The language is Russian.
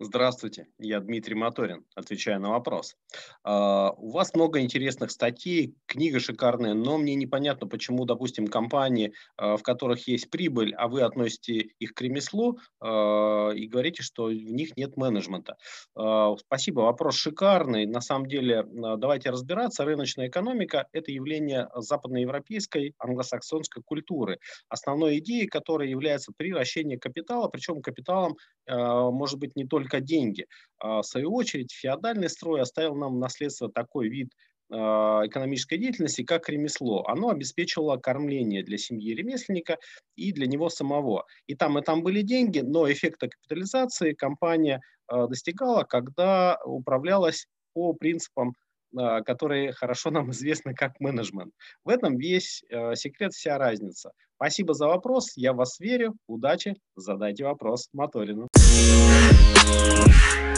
Здравствуйте, я Дмитрий Моторин, отвечаю на вопрос. А, У вас много интересных статей, книга шикарная, но мне непонятно, почему, допустим, компании, а, в которых есть прибыль, а вы относите их к ремеслу а, и говорите, что в них нет менеджмента. Спасибо, вопрос шикарный. На самом деле, давайте разбираться. Рыночная экономика– это явление западноевропейской англосаксонской культуры, основной идеей которой является приращение капитала, причем капиталом может быть не только деньги. А, В свою очередь, феодальный строй оставил нам в наследство такой вид а, экономической деятельности, как ремесло. Оно обеспечивало кормление для семьи ремесленника и для него самого. И там, и там были деньги, но эффекта капитализации компания а, достигала, когда управлялась по принципам которые хорошо нам известны как менеджмент. В этом весь секрет, вся разница. Спасибо за вопрос, я вас верю, удачи, задайте вопрос Моторину. Yeah.